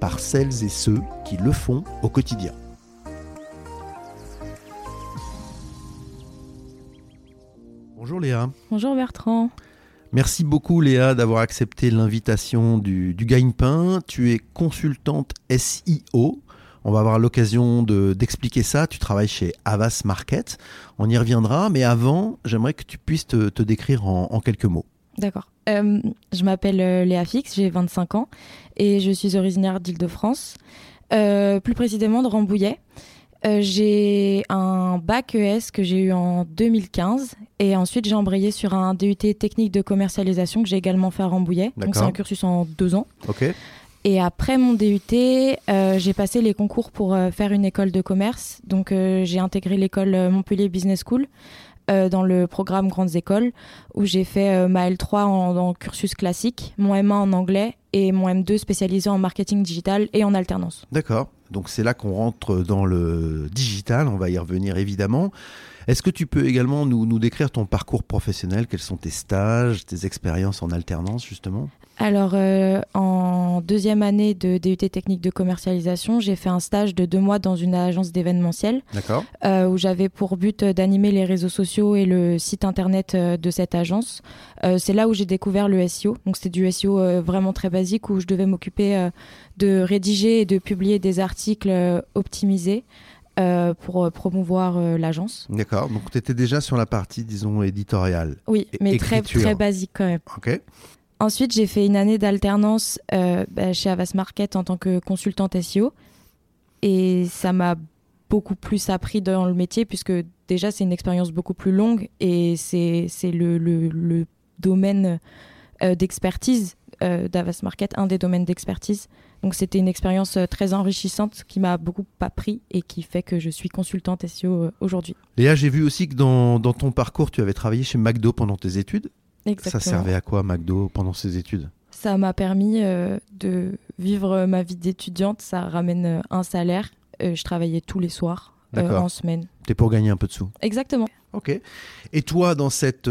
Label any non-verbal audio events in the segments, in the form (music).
par celles et ceux qui le font au quotidien. Bonjour Léa. Bonjour Bertrand. Merci beaucoup Léa d'avoir accepté l'invitation du, du Gagne-Pain. Tu es consultante SIO. On va avoir l'occasion d'expliquer ça. Tu travailles chez Avas Market. On y reviendra. Mais avant, j'aimerais que tu puisses te, décrire en, quelques mots. D'accord. Euh, je m'appelle euh, Léa Fix, j'ai 25 ans et je suis originaire d'Île-de-France, euh, plus précisément de Rambouillet. j'ai un bac ES que j'ai eu en 2015 et ensuite j'ai embrayé sur un DUT technique de commercialisation que j'ai également fait à Rambouillet. Donc c'est un cursus en deux ans. Ok. Et après mon DUT, j'ai passé les concours pour faire une école de commerce. Donc j'ai intégré l'école Montpellier Business School euh, dans le programme Grandes Écoles, où j'ai fait euh, ma L3 en, cursus classique, mon M1 en anglais et mon M2 spécialisé en marketing digital et en alternance. D'accord. Donc c'est là qu'on rentre dans le digital, on va y revenir évidemment. Est-ce que tu peux également nous, nous décrire ton parcours professionnel? Quels sont tes stages, tes expériences en alternance justement? Alors, euh, en deuxième année de DUT technique de commercialisation, j'ai fait un stage de deux mois dans une agence d'événementiel, euh, où j'avais pour but d'animer les réseaux sociaux et le site internet euh, de cette agence. c'est là où j'ai découvert le SEO. Donc, c'était du SEO vraiment très basique, où je devais m'occuper de rédiger et de publier des articles optimisés. Pour promouvoir l'agence. D'accord, donc tu étais déjà sur la partie, disons, éditoriale. Oui, mais très, très basique quand même. Ok. Ensuite, j'ai fait une année d'alternance euh, bah, chez Avas Market en tant que consultante SEO. Et ça m'a beaucoup plus appris dans le métier, puisque déjà, c'est une expérience beaucoup plus longue et c'est le, le, domaine euh, d'expertise euh, d'Avas Market, un des domaines d'expertise. Donc, c'était une expérience très enrichissante qui m'a beaucoup appris et qui fait que je suis consultante SEO aujourd'hui. Léa, j'ai vu aussi que dans, dans ton parcours, tu avais travaillé chez McDo pendant tes études. Exactement. Ça servait à quoi McDo pendant ses études? Ça m'a permis euh, de vivre ma vie d'étudiante. Ça ramène euh, un salaire. Euh, je travaillais tous les soirs en semaine. T'es pour gagner un peu de sous Exactement. Ok. Et toi, dans cet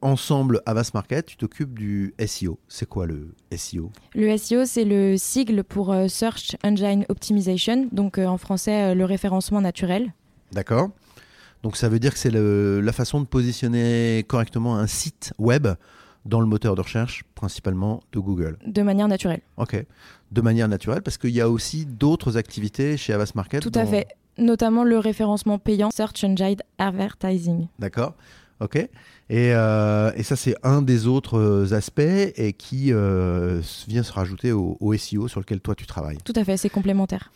ensemble Avas Market, tu t'occupes du SEO. C'est quoi le SEO Le SEO, c'est le sigle pour Search Engine Optimization, donc en français, le référencement naturel. D'accord. Donc ça veut dire que c'est la façon de positionner correctement un site web dans le moteur de recherche, principalement de Google. De manière naturelle. Ok. De manière naturelle, parce qu'il y a aussi d'autres activités chez Avast Market. Tout à fait. Notamment le référencement payant Search Engine Advertising. D'accord. Ok. Et, euh, et ça, c'est un des autres aspects et qui euh, vient se rajouter au, au SEO sur lequel toi tu travailles. Tout à fait, c'est complémentaire.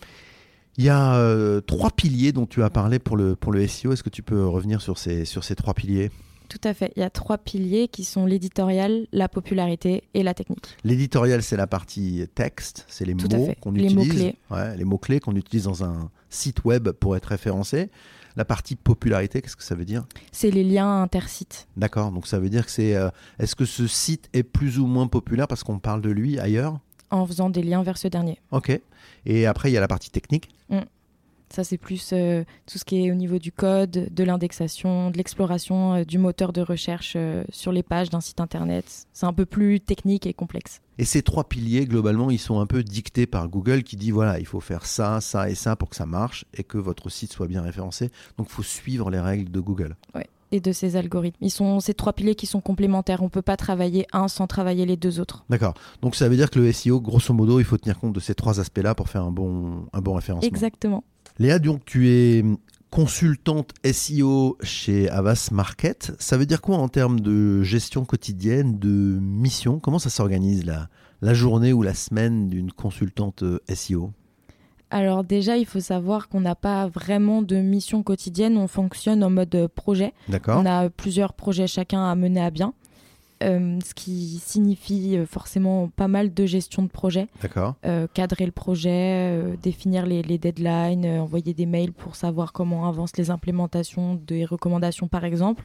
Il y a euh, trois piliers dont tu as parlé pour le, pour le SEO. Est-ce que tu peux revenir sur ces, sur ces trois piliers? Tout à fait. Il y a trois piliers qui sont l'éditorial, la popularité et la technique. L'éditorial, c'est la partie texte, c'est les mots qu'on utilise. Les mots-clés. les mots-clés qu'on utilise dans un site web pour être référencé. La partie popularité, qu'est-ce que ça veut dire? C'est les liens intersites. D'accord, donc ça veut dire que c'est. Euh, est-ce que ce site est plus ou moins populaire parce qu'on parle de lui ailleurs? En faisant des liens vers ce dernier. Ok. Et après, il y a la partie technique. Mm. Ça, c'est plus euh, tout ce qui est au niveau du code, de l'indexation, de l'exploration euh, du moteur de recherche euh, sur les pages d'un site internet. C'est un peu plus technique et complexe. Et ces trois piliers, globalement, ils sont un peu dictés par Google qui dit voilà, il faut faire ça, ça et ça pour que ça marche et que votre site soit bien référencé. Donc, il faut suivre les règles de Google. Ouais et de ces algorithmes. Ils sont ces trois piliers qui sont complémentaires. On ne peut pas travailler un sans travailler les deux autres. D'accord. Donc ça veut dire que le SEO, grosso modo, il faut tenir compte de ces trois aspects-là pour faire un bon, un bon référencement. Exactement. Léa, donc tu es consultante SEO chez Avas Market. Ça veut dire quoi en termes de gestion quotidienne, de mission? Comment ça s'organise la, la journée ou la semaine d'une consultante euh, SEO alors déjà, il faut savoir qu'on n'a pas vraiment de mission quotidienne, on fonctionne en mode projet. D'accord. On a plusieurs projets chacun à mener à bien. Euh, ce qui signifie euh, forcément pas mal de gestion de projet. D'accord. Euh, cadrer le projet, définir les, les deadlines, envoyer des mails pour savoir comment avancent les implémentations des recommandations par exemple.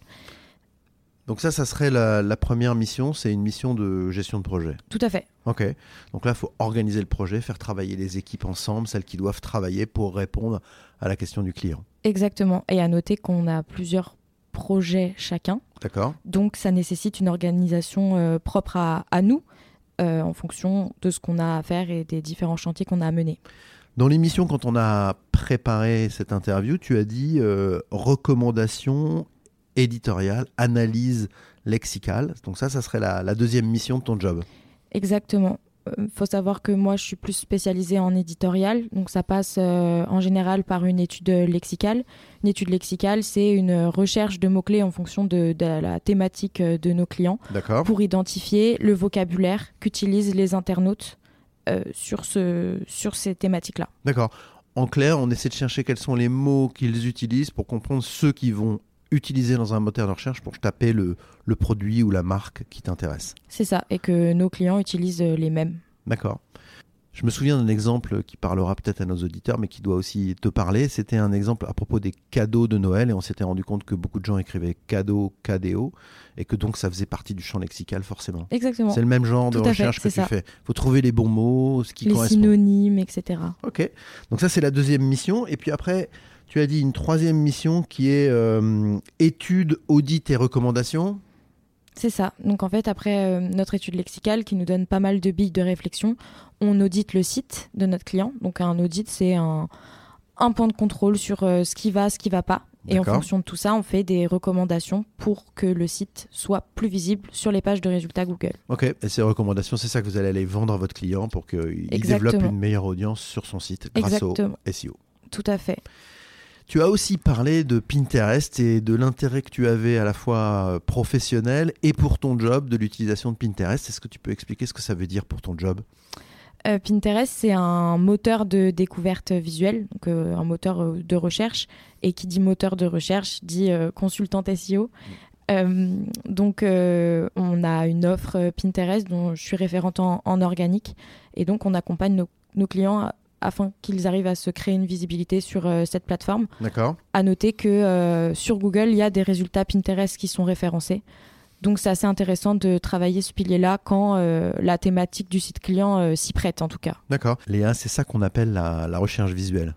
Donc ça, ça serait la, la première mission, c'est une mission de gestion de projet. Tout à fait. Ok. Donc là, il faut organiser le projet, faire travailler les équipes ensemble, celles qui doivent travailler pour répondre à la question du client. Exactement. Et à noter qu'on a plusieurs projets chacun. D'accord Donc ça nécessite une organisation euh, propre à, à nous euh, en fonction de ce qu'on a à faire et des différents chantiers qu'on a à mener. Dans l'émission, quand on a préparé cette interview, tu as dit euh, recommandation éditoriale, analyse lexicale. Donc ça, ça serait la, la deuxième mission de ton job. Exactement. Il faut savoir que moi, je suis plus spécialisée en éditorial. Donc, ça passe euh, en général par une étude lexicale. Une étude lexicale, c'est une recherche de mots-clés en fonction de, de la thématique euh, de nos clients D'accord pour identifier le vocabulaire qu'utilisent les internautes euh, sur, ce, sur ces thématiques-là. D'accord. En clair, on essaie de chercher quels sont les mots qu'ils utilisent pour comprendre ceux qui vont utiliser dans un moteur de recherche pour taper le, le produit ou la marque qui t'intéresse. C'est ça. Et que nos clients utilisent euh, les mêmes. D'accord. Je me souviens d'un exemple qui parlera peut-être à nos auditeurs, mais qui doit aussi te parler. C'était un exemple à propos des cadeaux de Noël, et on s'était rendu compte que beaucoup de gens écrivaient cadeau, cadéo, et que donc ça faisait partie du champ lexical forcément. Exactement. C'est le même genre de fait, recherche que tu ça. fais. Il faut trouver les bons mots, ce qui Les correspond. synonymes, etc. Ok. Donc ça, c'est la deuxième mission. Et puis après, tu as dit une troisième mission qui est euh, étude, audit et recommandation. C'est ça. Donc en fait, après euh, notre étude lexicale qui nous donne pas mal de billes de réflexion, on audite le site de notre client. Donc un audit, c'est un, un point de contrôle sur euh, ce qui va, ce qui va pas. Et en fonction de tout ça, on fait des recommandations pour que le site soit plus visible sur les pages de résultats Google. Ok. Et ces recommandations, c'est ça que vous allez aller vendre à votre client pour qu'il développe une meilleure audience sur son site grâce Exactement. au SEO. Tout à fait. Tu as aussi parlé de Pinterest et de l'intérêt que tu avais à la fois euh, professionnel et pour ton job de l'utilisation de Pinterest. Est-ce que tu peux expliquer ce que ça veut dire pour ton job? Euh, Pinterest, c'est un moteur de découverte visuelle, donc euh, un moteur de recherche. Et qui dit moteur de recherche dit euh, consultante SEO. Euh, donc, on a une offre Pinterest dont je suis référente en, en organique. Et donc, on accompagne nos, nos clients à- afin qu'ils arrivent à se créer une visibilité sur euh, cette plateforme. D'accord À noter que euh, sur Google, il y a des résultats Pinterest qui sont référencés. Donc c'est assez intéressant de travailler ce pilier-là quand euh, la thématique du site client s'y prête en tout cas. D'accord. Léa, c'est ça qu'on appelle la, la recherche visuelle.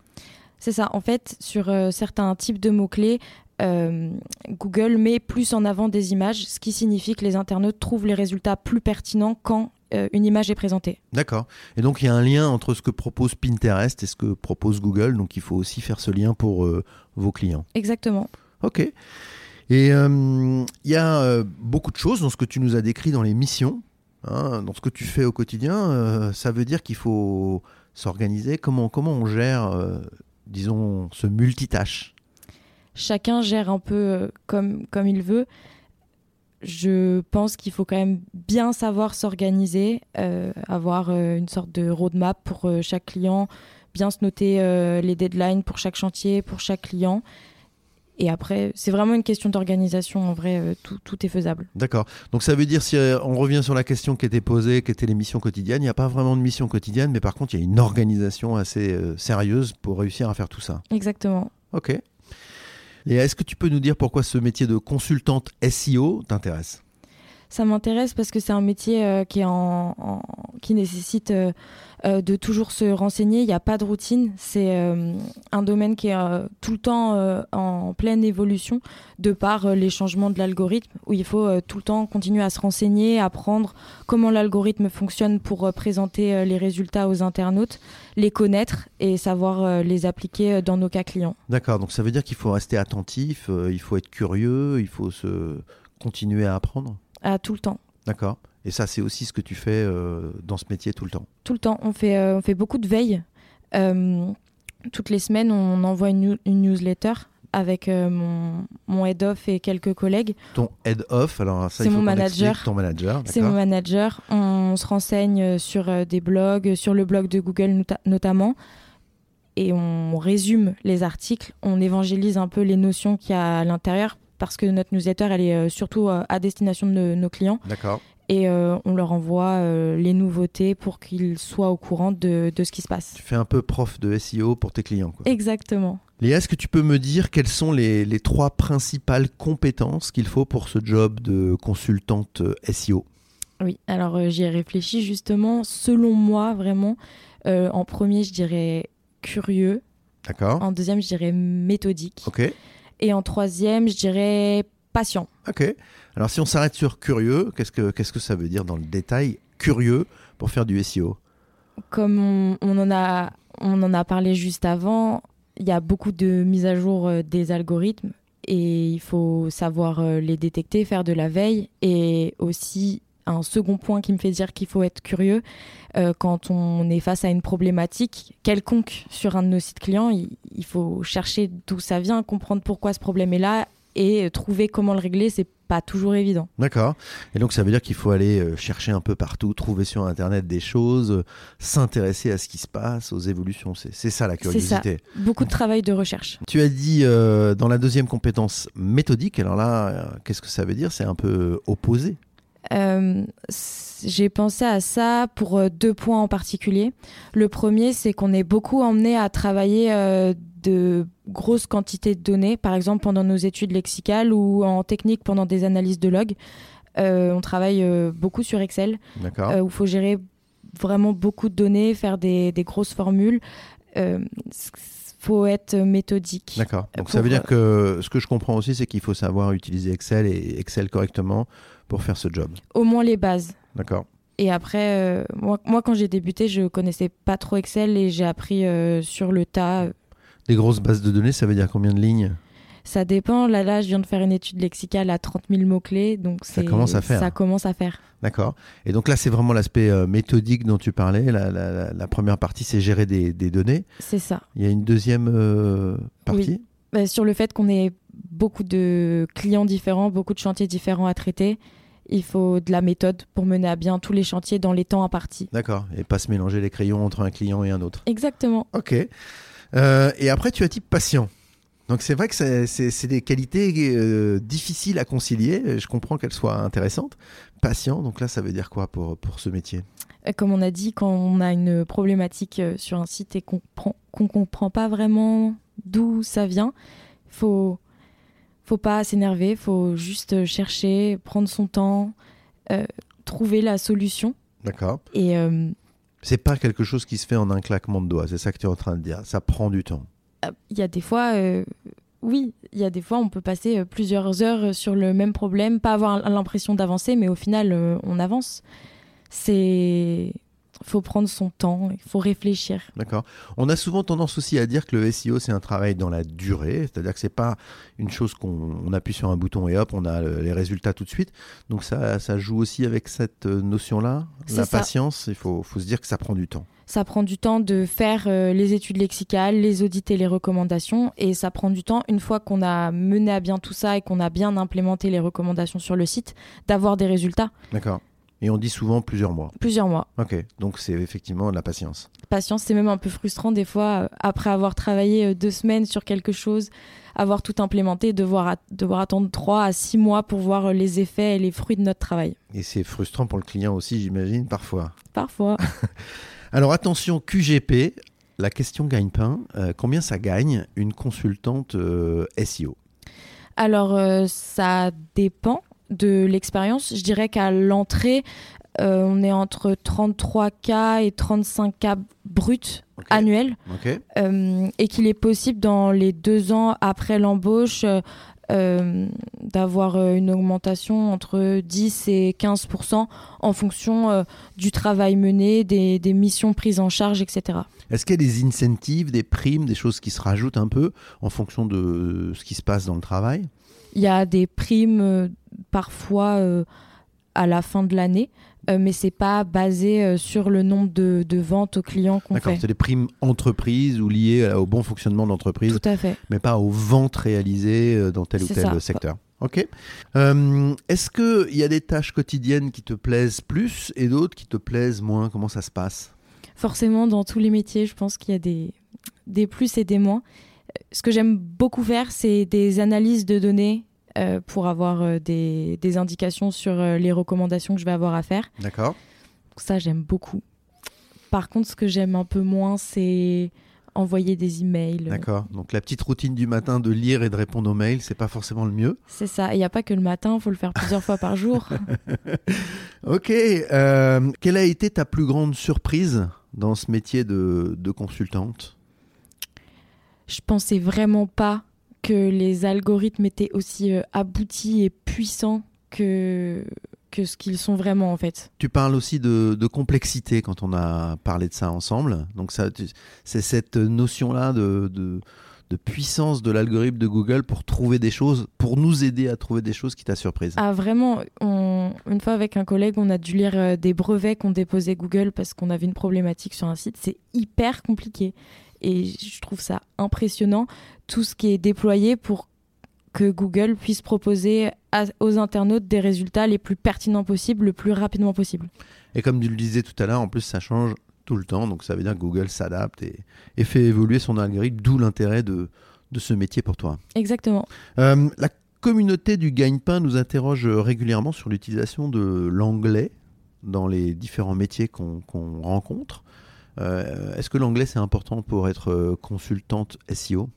C'est ça. En fait, sur certains types de mots-clés, Google met plus en avant des images, ce qui signifie que les internautes trouvent les résultats plus pertinents quand euh, une image est présentée. D'accord. Et donc il y a un lien entre ce que propose Pinterest et ce que propose Google. Donc il faut aussi faire ce lien pour euh, vos clients. Exactement. Ok. Et euh, il y a beaucoup de choses dans ce que tu nous as décrit dans les missions, hein, dans ce que tu fais au quotidien. ça veut dire qu'il faut s'organiser. Comment, comment on gère, disons, ce multitâche? Chacun gère un peu comme, comme il veut. Je pense qu'il faut quand même bien savoir s'organiser, euh, avoir euh, une sorte de roadmap pour euh, chaque client, bien se noter les deadlines pour chaque chantier, pour chaque client. Et après, c'est vraiment une question d'organisation. En vrai, tout, tout est faisable. D'accord. Donc ça veut dire, si on revient sur la question qui était posée, qui était les missions quotidiennes, il n'y a pas vraiment de mission quotidienne, mais par contre, il y a une organisation assez sérieuse pour réussir à faire tout ça. Exactement. Ok. Et est-ce que tu peux nous dire pourquoi ce métier de consultante SEO t'intéresse? Ça m'intéresse parce que c'est un métier euh, qui, est en, en- qui nécessite euh, euh, de toujours se renseigner. Il n'y a pas de routine. C'est un domaine qui est tout le temps en pleine évolution de par les changements de l'algorithme, où il faut tout le temps continuer à se renseigner, apprendre comment l'algorithme fonctionne pour présenter les résultats aux internautes, les connaître et savoir les appliquer dans nos cas clients. D'accord, donc ça veut dire qu'il faut rester attentif, il faut être curieux, il faut se continuer à apprendre? Tout le temps. D'accord. Et ça, c'est aussi ce que tu fais euh, dans ce métier tout le temps. Tout le temps. On fait, euh, on fait beaucoup de veille. Euh, toutes les semaines, on envoie une, new- une newsletter avec mon, mon head-off et quelques collègues. Ton head off, alors ça, C'est mon manager. Ton manager, C'est mon manager. On se renseigne sur des blogs, sur le blog de Google nota- notamment. Et on résume les articles. On évangélise un peu les notions qu'il y a à l'intérieur parce que notre newsletter, elle est surtout à destination de nos clients. D'accord. Et on leur envoie les nouveautés pour qu'ils soient au courant de, de, ce qui se passe. Tu fais un peu prof de SEO pour tes clients. Quoi. Exactement. Léa, est-ce que tu peux me dire quelles sont les, les trois principales compétences qu'il faut pour ce job de consultante SEO Oui, alors j'y ai réfléchi justement. Selon moi, vraiment, en premier, je dirais curieux. D'accord. En deuxième, je dirais méthodique. Ok. Et en troisième, je dirais patient. Ok. Alors si on s'arrête sur curieux, qu'est-ce que, qu'est-ce que ça veut dire dans le détail? Curieux pour faire du SEO Comme on, en a, on en a parlé juste avant, il y a beaucoup de mises à jour euh, des algorithmes et il faut savoir euh, les détecter, faire de la veille et aussi un second point qui me fait dire qu'il faut être curieux euh, quand on est face à une problématique quelconque sur un de nos sites clients. Il, faut chercher d'où ça vient, comprendre pourquoi ce problème est là et trouver comment le régler. C'est pas toujours évident. D'accord. Et donc ça veut dire qu'il faut aller euh, chercher un peu partout, trouver sur Internet des choses, s'intéresser à ce qui se passe, aux évolutions. C'est ça la curiosité. Ça. Beaucoup de travail de recherche. Tu as dit euh, dans la deuxième compétence méthodique. Alors là, qu'est-ce que ça veut dire? C'est un peu opposé euh, j'ai pensé à ça pour euh, deux points en particulier. Le premier, c'est qu'on est beaucoup emmené à travailler euh, de grosses quantités de données, par exemple pendant nos études lexicales ou en technique pendant des analyses de log. on travaille beaucoup sur Excel, où il faut gérer vraiment beaucoup de données, faire des, des grosses formules. Il faut être méthodique. D'accord. Donc ça veut dire que ce que je comprends aussi, c'est qu'il faut savoir utiliser Excel et Excel correctement pour faire ce job Au moins les bases. D'accord. Et après, euh, moi, moi, quand j'ai débuté, je connaissais pas trop Excel et j'ai appris euh, sur le tas. Des grosses bases de données, ça veut dire combien de lignes? Ça dépend. Là, là, je viens de faire une étude lexicale à 30 000 mots-clés. Donc ça commence à faire. Ça commence à faire. D'accord. Et donc là, c'est vraiment l'aspect euh, méthodique dont tu parlais. La, la, première partie, c'est gérer des, des données. C'est ça. Il y a une deuxième partie? Oui. Bah, sur le fait qu'on ait beaucoup de clients différents, beaucoup de chantiers différents à traiter il faut de la méthode pour mener à bien tous les chantiers dans les temps impartis. D'accord, et pas se mélanger les crayons entre un client et un autre. Exactement. Ok. Euh, et après, tu as type patient. Donc c'est vrai que c'est des qualités euh, difficiles à concilier. Je comprends qu'elles soient intéressantes. Patient, donc là, ça veut dire quoi pour, pour ce métier? Euh, Comme on a dit, quand on a une problématique sur un site et qu'on ne comprend pas vraiment d'où ça vient, il faut faut pas s'énerver, faut juste chercher, prendre son temps, euh, trouver la solution. D'accord. Et euh, c'est pas quelque chose qui se fait en un claquement de doigts, c'est ça que tu es en train de dire. Ça prend du temps. Il y a des fois, euh, oui, il y a des fois, on peut passer plusieurs heures sur le même problème, pas avoir l'impression d'avancer, mais au final, on avance. C'est faut prendre son temps, il faut réfléchir. D'accord. On a souvent tendance aussi à dire que le SEO, c'est un travail dans la durée, c'est-à-dire que c'est pas une chose qu'on appuie sur un bouton et hop, on a les résultats tout de suite. Donc ça, ça joue aussi avec cette euh, notion-là, la patience, il faut, faut se dire que ça prend du temps. Ça prend du temps de faire euh, les études lexicales, les audits et les recommandations. Et ça prend du temps, une fois qu'on a mené à bien tout ça et qu'on a bien implémenté les recommandations sur le site, d'avoir des résultats. D'accord. Et on dit souvent plusieurs mois. Plusieurs mois. Ok, donc c'est effectivement de la patience. Patience, c'est même un peu frustrant des fois, euh, après avoir travaillé euh, deux semaines sur quelque chose, avoir tout implémenté, devoir, devoir attendre trois à six mois pour voir euh, les effets et les fruits de notre travail. Et c'est frustrant pour le client aussi, j'imagine, parfois. Parfois. (laughs) (laughs) Alors attention, QGP, la question gagne-pain. combien ça gagne une consultante SEO Alors ça dépend de l'expérience, je dirais qu'à l'entrée, euh, on est entre 33K et 35K bruts annuels. Euh, et qu'il est possible dans les deux ans après l'embauche euh, d'avoir une augmentation entre 10 et 15% en fonction du travail mené, des, des, missions prises en charge, etc. Est-ce qu'il y a des incentives, des primes, des choses qui se rajoutent un peu en fonction de ce qui se passe dans le travail? Il y a des primes euh, parfois euh, à la fin de l'année, euh, mais c'est pas basé sur le nombre de, ventes aux clients qu'on fait. D'accord, c'est des primes entreprises ou liées au bon fonctionnement de l'entreprise. Tout à fait. Mais pas aux ventes réalisées dans tel ou tel secteur. Ok. Est-ce qu'il y a des tâches quotidiennes qui te plaisent plus et d'autres qui te plaisent moins? Comment ça se passe? Forcément, dans tous les métiers, je pense qu'il y a des, des plus et des moins ce que j'aime beaucoup faire, c'est des analyses de données euh, pour avoir euh, des, des indications sur euh, les recommandations que je vais avoir à faire. D'accord. Ça, j'aime beaucoup. Par contre, ce que j'aime un peu moins, c'est envoyer des emails. D'accord. Donc la petite routine du matin de lire et de répondre aux mails, c'est pas forcément le mieux. C'est ça. Il n'y a pas que le matin, il faut le faire plusieurs fois par jour. (laughs) Ok. euh, quelle a été ta plus grande surprise dans ce métier de, de consultante? Je pensais vraiment pas que les algorithmes étaient aussi euh, aboutis et puissants que, que ce qu'ils sont vraiment en fait. Tu parles aussi de, de complexité quand on a parlé de ça ensemble. Donc ça, c'est cette notion-là de, de, de puissance de l'algorithme de Google pour trouver des choses, pour nous aider à trouver des choses qui t'a surprise. Ah vraiment, on- une fois avec un collègue, on a dû lire euh, des brevets qu'on déposait Google parce qu'on avait une problématique sur un site. C'est hyper compliqué. Et je trouve ça impressionnant, tout ce qui est déployé pour que Google puisse proposer à- aux internautes des résultats les plus pertinents possibles, le plus rapidement possible. Et comme tu le disais tout à l'heure, en plus ça change tout le temps, donc ça veut dire que Google s'adapte et, et fait évoluer son algorithme, d'où l'intérêt de, de ce métier pour toi. Exactement. Euh, la communauté du gagne-pain nous interroge régulièrement sur l'utilisation de l'anglais dans les différents métiers qu'on qu'on rencontre. Euh, Est-ce que l'anglais c'est important pour être euh, consultante SEO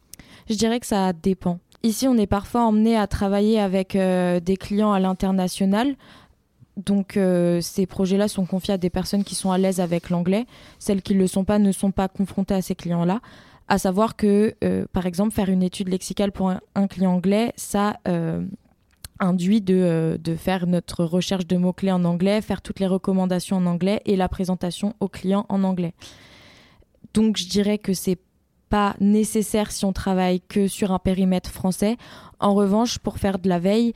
Je dirais que ça dépend. Ici, on est parfois emmené à travailler avec euh, des clients à l'international. Donc, ces projets-là sont confiés à des personnes qui sont à l'aise avec l'anglais. Celles qui ne le sont pas ne sont pas confrontées à ces clients-là. À savoir que, par exemple, faire une étude lexicale pour un, client anglais, ça induit de, euh, de faire notre recherche de mots-clés en anglais, faire toutes les recommandations en anglais et la présentation au client en anglais. Donc, je dirais que c'est pas nécessaire si on travaille que sur un périmètre français. En revanche, pour faire de la veille,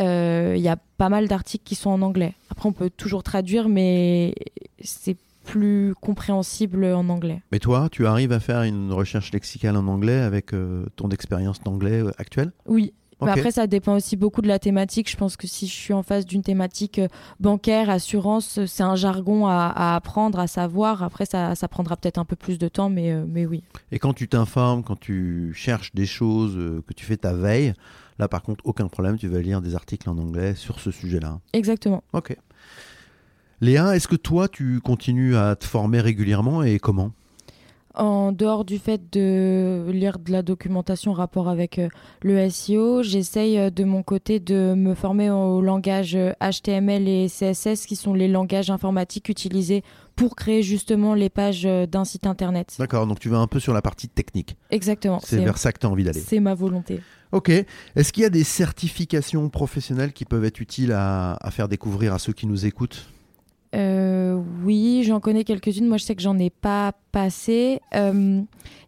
euh, il y a pas mal d'articles qui sont en anglais. Après, on peut toujours traduire, mais c'est plus compréhensible en anglais. Mais toi, tu arrives à faire une recherche lexicale en anglais avec euh, ton expérience d'anglais euh, actuelle? Oui. Mais après, ça dépend aussi beaucoup de la thématique. Je pense que si je suis en face d'une thématique euh, bancaire, assurance, euh, c'est un jargon à, à apprendre, à savoir. Après, ça, ça prendra peut-être un peu plus de temps, mais, euh, mais oui. Et quand tu t'informes, quand tu cherches des choses, que tu fais ta veille, là par contre, aucun problème, tu vas lire des articles en anglais sur ce sujet-là. Exactement. Ok. Léa, est-ce que toi, tu continues à te former régulièrement et comment? En dehors du fait de lire de la documentation en rapport avec euh, le SEO, j'essaye euh, de mon côté de me former au langage euh, HTML et CSS qui sont les langages informatiques utilisés pour créer justement les pages euh, d'un site internet. D'accord, donc tu vas un peu sur la partie technique. Exactement. C'est vers ça que tu as envie d'aller. c'est ma volonté. Ok. Est-ce qu'il y a des certifications professionnelles qui peuvent être utiles à, à faire découvrir à ceux qui nous écoutent? Euh, oui, j'en connais quelques-unes. Moi, je sais que j'en ai pas passé. Euh,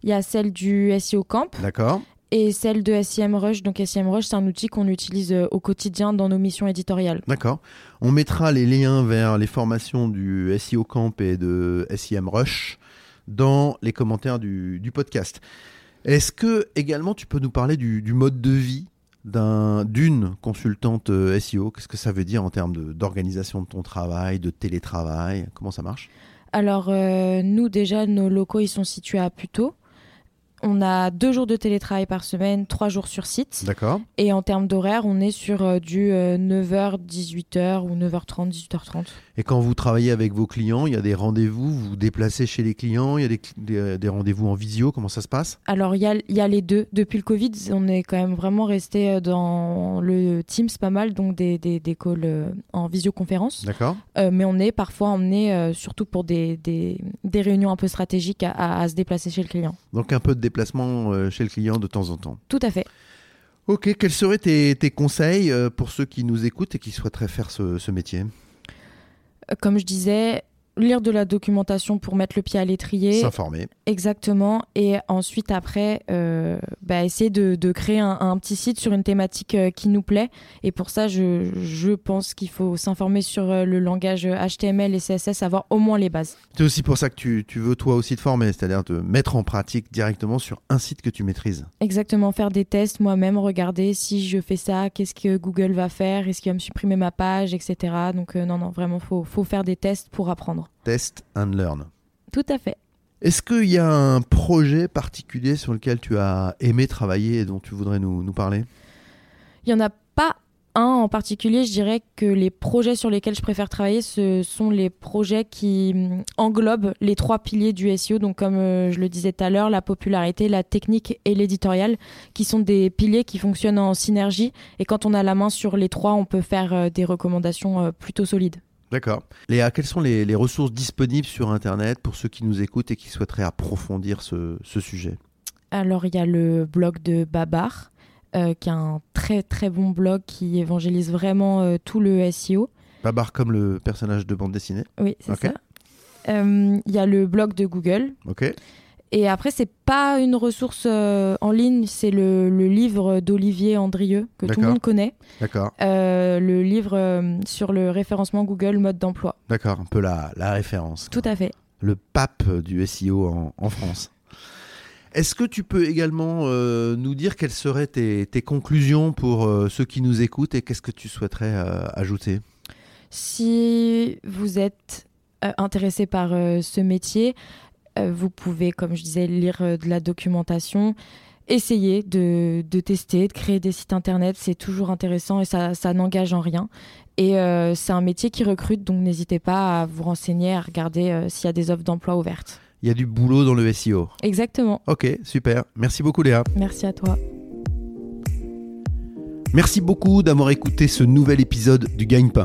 Il y a celle du SEO Camp D'accord et celle de SEMrush. Donc, SEMrush, c'est un outil qu'on utilise euh, au quotidien dans nos missions éditoriales. D'accord. On mettra les liens vers les formations du SEO Camp et de SEM Rush dans les commentaires du, du podcast. Est-ce que également tu peux nous parler du, du mode de vie d'un- d'une consultante euh, SEO Qu'est-ce que ça veut dire en termes d'organisation de, ton travail, de télétravail? Comment ça marche? Alors, euh, nous, déjà, nos locaux, ils sont situés à Puteaux. On a deux jours de télétravail par semaine, trois jours sur site. D'accord. Et en termes d'horaire, on est sur euh, du 9h, 18h ou 9h30, 18h30. Et quand vous travaillez avec vos clients, il y a des rendez-vous, vous vous déplacez chez les clients, il y a des, cl- des- des rendez-vous en visio, comment ça se passe? Alors, il y a, il y a les deux. Depuis le Covid, on est quand même vraiment resté euh, dans le Teams pas mal, donc des, des, des calls euh, en visioconférence. D'accord Euh, mais on est parfois emmené, euh, surtout pour des, des, des réunions un peu stratégiques, à, à- à se déplacer chez le client. Donc un peu de déplacement euh, chez le client de temps en temps. Tout à fait. Ok, quels seraient tes, tes conseils euh, pour ceux qui nous écoutent et qui souhaiteraient faire ce, ce métier? Euh, Comme je disais, lire de la documentation pour mettre le pied à l'étrier. S'informer. Exactement. Et ensuite, après, euh, bah, essayer de, de créer un, un petit site sur une thématique euh, qui nous plaît. Et pour ça, je, je pense qu'il faut s'informer sur euh, le langage HTML et CSS, avoir au moins les bases. C'est aussi pour ça que tu, tu veux toi aussi te former, c'est-à-dire te mettre en pratique directement sur un site que tu maîtrises. Exactement, faire des tests moi-même, regarder si je fais ça, qu'est-ce que Google va faire, est-ce qu'il va me supprimer ma page, etc. Donc non, non, vraiment, faut, faut faire des tests pour apprendre. Test and learn. Tout à fait. Est-ce qu'il y a un projet particulier sur lequel tu as aimé travailler et dont tu voudrais nous, nous parler? Il y en a Pas un en particulier, je dirais que les projets sur lesquels je préfère travailler, ce sont les projets qui hum, englobent les trois piliers du SEO. Donc, comme euh, je le disais tout à l'heure, la popularité, la technique et l'éditorial, qui sont des piliers qui fonctionnent en synergie. Et quand on a la main sur les trois, on peut faire euh, des recommandations euh, plutôt solides. D'accord. Léa, quelles sont les, ressources disponibles sur Internet pour ceux qui nous écoutent et qui souhaiteraient approfondir ce, ce sujet? Alors, il y a le blog de Babar euh, qui est un très très bon blog qui évangélise vraiment euh, tout le SEO. Babar comme le personnage de bande dessinée? Oui, c'est ça. Euh, il y a le blog de Google. Ok. Et après, c'est pas une ressource en ligne, c'est le, livre d'Olivier Andrieux, que tout le monde connaît. D'accord. le livre sur le référencement Google mode d'emploi. D'accord, un peu la, la référence. Tout à fait. Le pape du SEO en, en France. Est-ce que tu peux également euh, nous dire quelles seraient tes, conclusions pour euh, ceux qui nous écoutent et qu'est-ce que tu souhaiterais euh, ajouter? Si vous êtes intéressé par ce métier, vous pouvez, comme je disais, lire de la documentation, essayer de, tester, de créer des sites internet. C'est toujours intéressant et ça, ça n'engage en rien. Et c'est un métier qui recrute, donc n'hésitez pas à vous renseigner, à regarder s'il y a des offres d'emploi ouvertes il y a du boulot dans le SEO. Exactement. Ok, super. Merci beaucoup Léa. Merci à toi. Merci beaucoup d'avoir écouté ce nouvel épisode du Gagne-Pain.